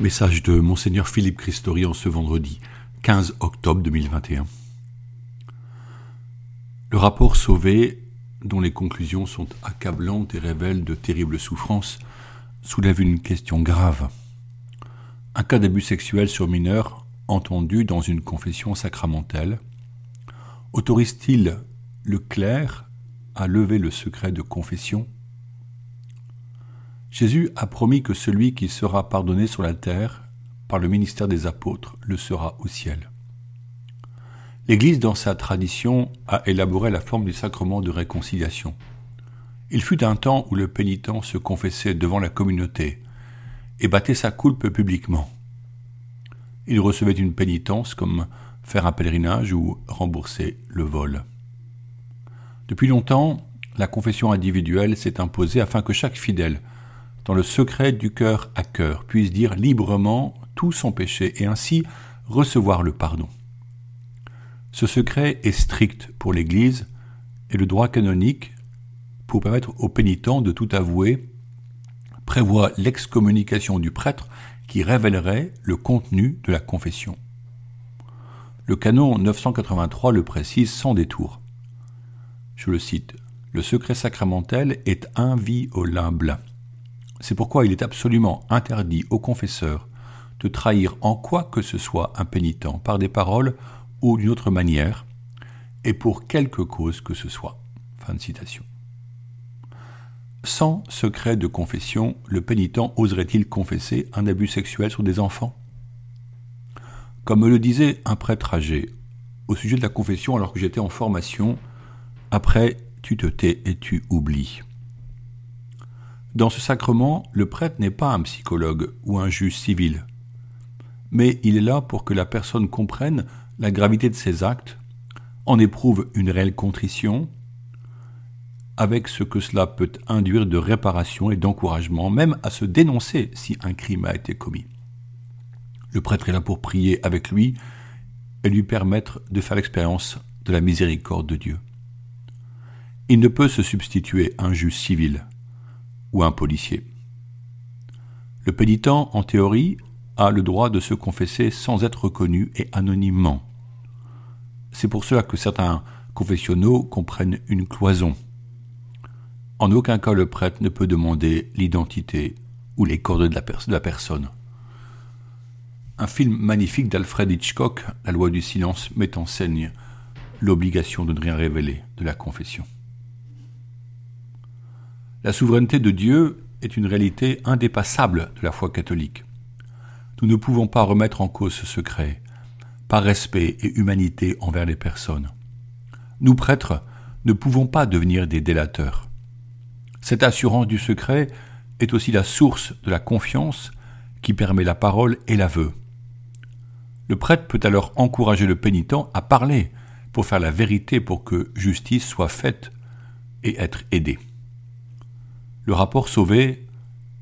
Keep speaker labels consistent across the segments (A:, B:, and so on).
A: Message de Monseigneur Philippe Christori en ce vendredi 15 octobre 2021. Le rapport Sauvé, dont les conclusions sont accablantes et révèlent de terribles souffrances, soulève une question grave. Un cas d'abus sexuel sur mineur entendu dans une confession sacramentelle autorise-t-il le clerc à lever le secret de confession Jésus a promis que celui qui sera pardonné sur la terre par le ministère des apôtres le sera au ciel. L'Église, dans sa tradition, a élaboré la forme du sacrement de réconciliation. Il fut un temps où le pénitent se confessait devant la communauté et battait sa coulpe publiquement. Il recevait une pénitence comme faire un pèlerinage ou rembourser le vol. Depuis longtemps, la confession individuelle s'est imposée afin que chaque fidèle dans le secret du cœur à cœur, puisse dire librement tout son péché et ainsi recevoir le pardon. Ce secret est strict pour l'Église et le droit canonique, pour permettre aux pénitents de tout avouer, prévoit l'excommunication du prêtre qui révélerait le contenu de la confession. Le canon 983 le précise sans détour. Je le cite. Le secret sacramentel est inviolable. C'est pourquoi il est absolument interdit au confesseur de trahir en quoi que ce soit un pénitent par des paroles ou d'une autre manière, et pour quelque cause que ce soit. Fin de citation. Sans secret de confession, le pénitent oserait-il confesser un abus sexuel sur des enfants? Comme me le disait un prêtre âgé au sujet de la confession alors que j'étais en formation, après tu te tais et tu oublies. Dans ce sacrement, le prêtre n'est pas un psychologue ou un juge civil, mais il est là pour que la personne comprenne la gravité de ses actes, en éprouve une réelle contrition, avec ce que cela peut induire de réparation et d'encouragement, même à se dénoncer si un crime a été commis. Le prêtre est là pour prier avec lui et lui permettre de faire l'expérience de la miséricorde de Dieu. Il ne peut se substituer à un juge civil, ou un policier. Le pénitent, en théorie, a le droit de se confesser sans être reconnu et anonymement. C'est pour cela que certains confessionnaux comprennent une cloison. En aucun cas le prêtre ne peut demander l'identité ou les coordonnées de la, personne. Un film magnifique d'Alfred Hitchcock, La loi du silence, met en scène l'obligation de ne rien révéler de la confession. La souveraineté de Dieu est une réalité indépassable de la foi catholique. Nous ne pouvons pas remettre en cause ce secret, par respect et humanité envers les personnes. Nous, prêtres, ne pouvons pas devenir des délateurs. Cette assurance du secret est aussi la source de la confiance qui permet la parole et l'aveu. Le prêtre peut alors encourager le pénitent à parler pour faire la vérité pour que justice soit faite et être aidé. Le rapport Sauvé,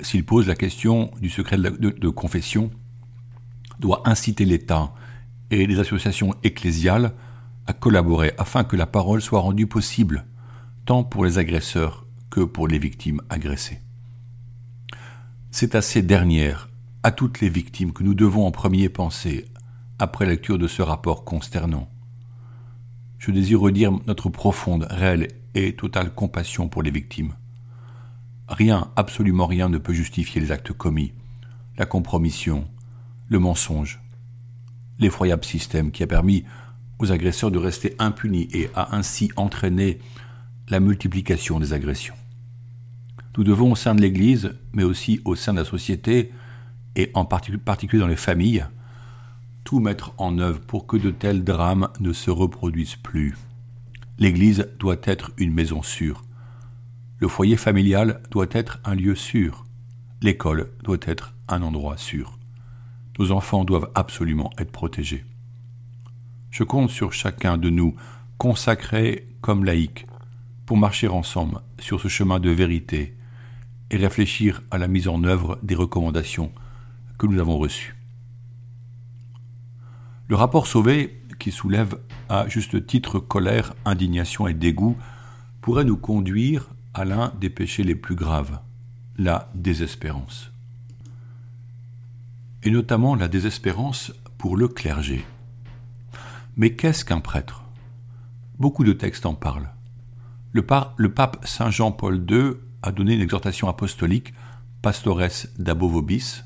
A: s'il pose la question du secret de, confession, doit inciter l'État et les associations ecclésiales à collaborer afin que la parole soit rendue possible, tant pour les agresseurs que pour les victimes agressées. C'est à ces dernières, à toutes les victimes, que nous devons en premier penser après lecture de ce rapport consternant. Je désire redire notre profonde, réelle et totale compassion pour les victimes. Rien, absolument rien ne peut justifier les actes commis. La compromission, le mensonge, l'effroyable système qui a permis aux agresseurs de rester impunis et a ainsi entraîné la multiplication des agressions. Nous devons au sein de l'Église, mais aussi au sein de la société, et en particulier dans les familles, tout mettre en œuvre pour que de tels drames ne se reproduisent plus. L'Église doit être une maison sûre, le foyer familial doit être un lieu sûr. L'école doit être un endroit sûr. Nos enfants doivent absolument être protégés. Je compte sur chacun de nous, consacrés comme laïcs, pour marcher ensemble sur ce chemin de vérité et réfléchir à la mise en œuvre des recommandations que nous avons reçues. Le rapport Sauvé, qui soulève à juste titre colère, indignation et dégoût, pourrait nous conduire à l'un des péchés les plus graves, la désespérance. et notamment la désespérance pour le clergé. Mais qu'est-ce qu'un prêtre? Beaucoup de textes en parlent. Le, pape Saint Jean-Paul II a donné une exhortation apostolique Pastores d'Abo Vobis,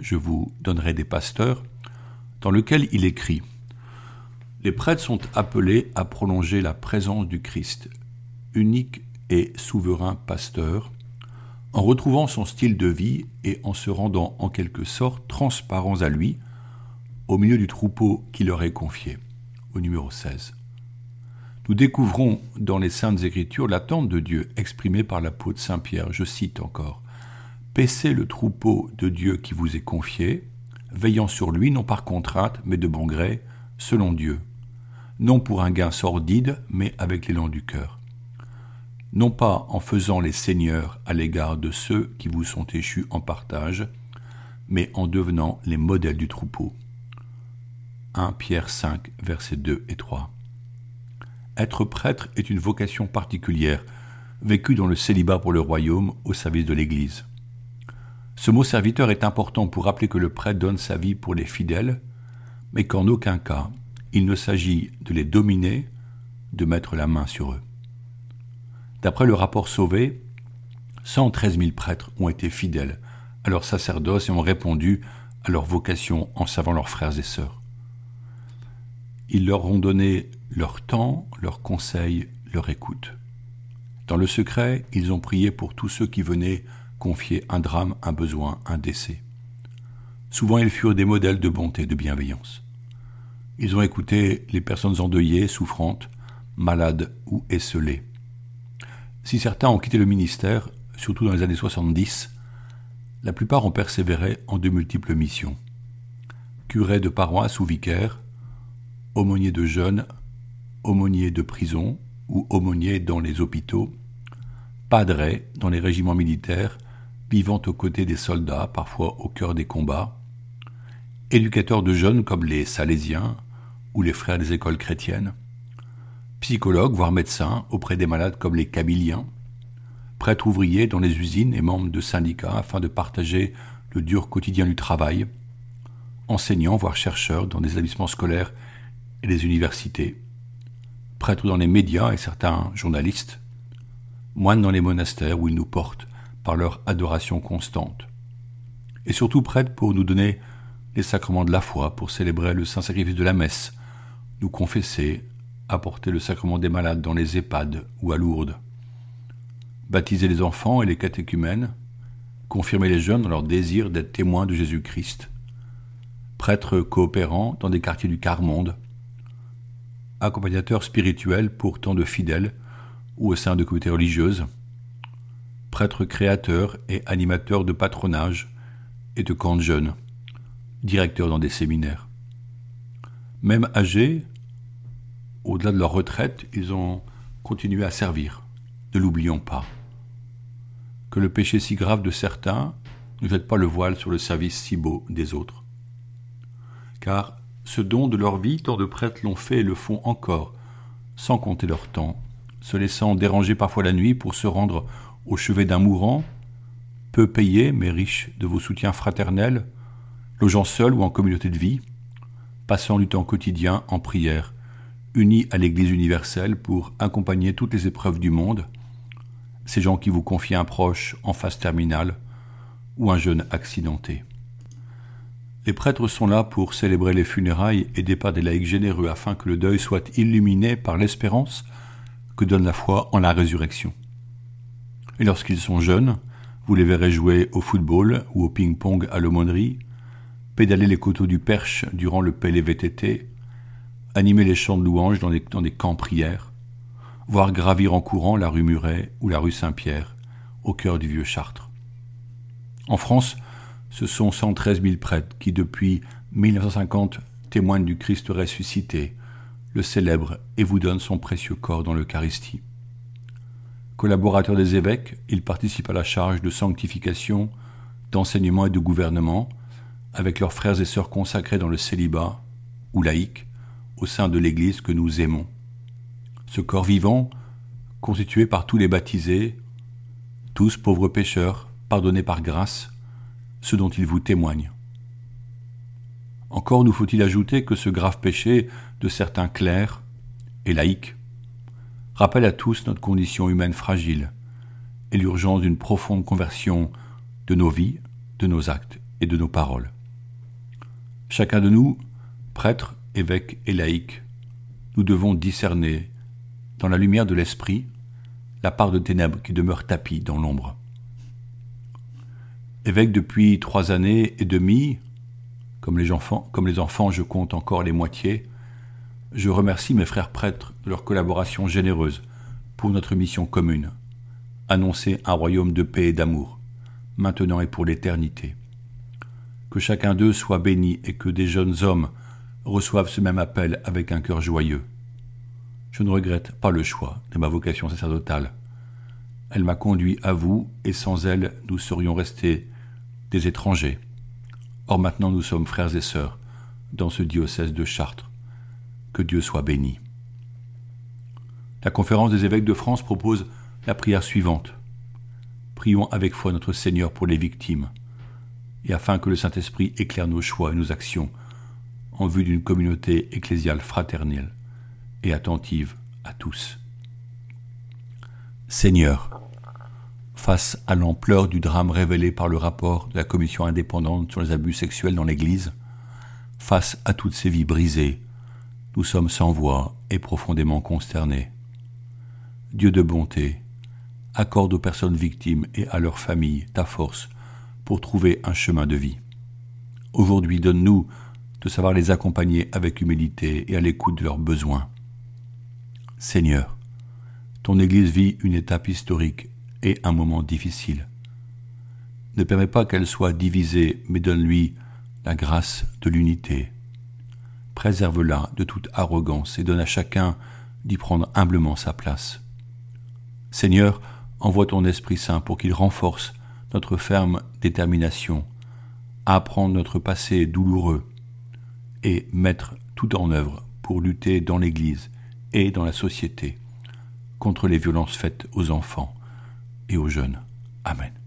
A: je vous donnerai des pasteurs, dans lequel il écrit Les prêtres sont appelés à prolonger la présence du Christ, unique et souverain pasteur, en retrouvant son style de vie et en se rendant en quelque sorte transparents à lui, au milieu du troupeau qui leur est confié, au numéro 16. Nous découvrons dans les Saintes Écritures l'attente de Dieu exprimée par l'apôtre Saint Pierre, je cite encore, Paissez le troupeau de Dieu qui vous est confié, veillant sur lui non par contrainte, mais de bon gré, selon Dieu, non pour un gain sordide, mais avec l'élan du cœur non pas en faisant les seigneurs à l'égard de ceux qui vous sont échus en partage, mais en devenant les modèles du troupeau. 1 Pierre 5, versets 2 et 3. Être prêtre est une vocation particulière, vécue dans le célibat pour le royaume au service de l'Église. Ce mot serviteur est important pour rappeler que le prêtre donne sa vie pour les fidèles, mais qu'en aucun cas il ne s'agit de les dominer, de mettre la main sur eux. D'après le rapport Sauvé, 113 000 prêtres ont été fidèles à leur sacerdoce et ont répondu à leur vocation en savant leurs frères et sœurs. Ils leur ont donné leur temps, leurs conseils, leur écoute. Dans le secret, ils ont prié pour tous ceux qui venaient confier un drame, un besoin, un décès. Souvent, ils furent des modèles de bonté, de bienveillance. Ils ont écouté les personnes endeuillées, souffrantes, malades ou esselées. Si certains ont quitté le ministère, surtout dans les années 70, la plupart ont persévéré en de multiples missions. Curé de paroisse ou vicaire, aumônier de jeunes, aumônier de prison ou aumônier dans les hôpitaux, padre dans les régiments militaires, vivant aux côtés des soldats, parfois au cœur des combats, éducateur de jeunes comme les Salésiens ou les frères des écoles chrétiennes, psychologue, voire médecin, auprès des malades comme les Kabyliens, prêtre ouvrier dans les usines et membre de syndicats afin de partager le dur quotidien du travail, enseignant, voire chercheur dans des établissements scolaires et les universités, prêtre dans les médias et certains journalistes, moine dans les monastères où ils nous portent par leur adoration constante, et surtout prêtre pour nous donner les sacrements de la foi, pour célébrer le saint sacrifice de la messe, nous confesser, apporter le sacrement des malades dans les EHPAD ou à Lourdes, baptiser les enfants et les catéchumènes, confirmer les jeunes dans leur désir d'être témoins de Jésus-Christ, prêtre coopérant dans des quartiers du quart-monde, accompagnateur spirituel pour tant de fidèles ou au sein de communautés religieuses, prêtre créateur et animateur de patronage et de camps de jeunes, directeur dans des séminaires. Même âgés, au-delà de leur retraite, ils ont continué à servir. Ne l'oublions pas. Que le péché si grave de certains ne jette pas le voile sur le service si beau des autres. Car ce don de leur vie, tant de prêtres l'ont fait et le font encore, sans compter leur temps, se laissant déranger parfois la nuit pour se rendre au chevet d'un mourant, peu payé mais riche de vos soutiens fraternels, logeant seul ou en communauté de vie, passant du temps quotidien en prière unis à l'Église universelle pour accompagner toutes les épreuves du monde, ces gens qui vous confient un proche en phase terminale ou un jeune accidenté. Les prêtres sont là pour célébrer les funérailles et par des laïcs généreux afin que le deuil soit illuminé par l'espérance que donne la foi en la résurrection. Et lorsqu'ils sont jeunes, vous les verrez jouer au football ou au ping-pong à l'aumônerie, pédaler les coteaux du Perche durant le PLVTT, animer les chants de louanges dans des, camps prières, voir gravir en courant la rue Muret ou la rue Saint-Pierre, au cœur du vieux Chartres. En France, ce sont 113 000 prêtres qui, depuis 1950, témoignent du Christ ressuscité, le célèbrent et vous donnent son précieux corps dans l'Eucharistie. Collaborateurs des évêques, ils participent à la charge de sanctification, d'enseignement et de gouvernement, avec leurs frères et sœurs consacrés dans le célibat ou laïcs, au sein de l'Église que nous aimons. Ce corps vivant, constitué par tous les baptisés, tous pauvres pécheurs, pardonnés par grâce, ce dont il vous témoigne. Encore nous faut-il ajouter que ce grave péché de certains clercs et laïcs rappelle à tous notre condition humaine fragile et l'urgence d'une profonde conversion de nos vies, de nos actes et de nos paroles. Chacun de nous, prêtre, évêque et laïc, nous devons discerner, dans la lumière de l'esprit, la part de ténèbres qui demeure tapie dans l'ombre. Évêque depuis trois années et demie, comme les enfants je compte encore les moitiés, je remercie mes frères prêtres de leur collaboration généreuse pour notre mission commune, annoncer un royaume de paix et d'amour, maintenant et pour l'éternité. Que chacun d'eux soit béni et que des jeunes hommes reçoivent ce même appel avec un cœur joyeux. Je ne regrette pas le choix de ma vocation sacerdotale. Elle m'a conduit à vous, et sans elle, nous serions restés des étrangers. Or maintenant nous sommes frères et sœurs dans ce diocèse de Chartres. Que Dieu soit béni. La conférence des évêques de France propose la prière suivante. Prions avec foi notre Seigneur pour les victimes, et afin que le Saint-Esprit éclaire nos choix et nos actions en vue d'une communauté ecclésiale fraternelle et attentive à tous. Seigneur, face à l'ampleur du drame révélé par le rapport de la commission indépendante sur les abus sexuels dans l'Église, face à toutes ces vies brisées, nous sommes sans voix et profondément consternés. Dieu de bonté, accorde aux personnes victimes et à leurs familles ta force pour trouver un chemin de vie. Aujourd'hui, donne-nous de savoir les accompagner avec humilité et à l'écoute de leurs besoins. Seigneur, ton Église vit une étape historique et un moment difficile. Ne permets pas qu'elle soit divisée, mais donne-lui la grâce de l'unité. Préserve-la de toute arrogance et donne à chacun d'y prendre humblement sa place. Seigneur, envoie ton Esprit Saint pour qu'il renforce notre ferme détermination à apprendre notre passé douloureux et mettre tout en œuvre pour lutter dans l'Église et dans la société contre les violences faites aux enfants et aux jeunes. Amen.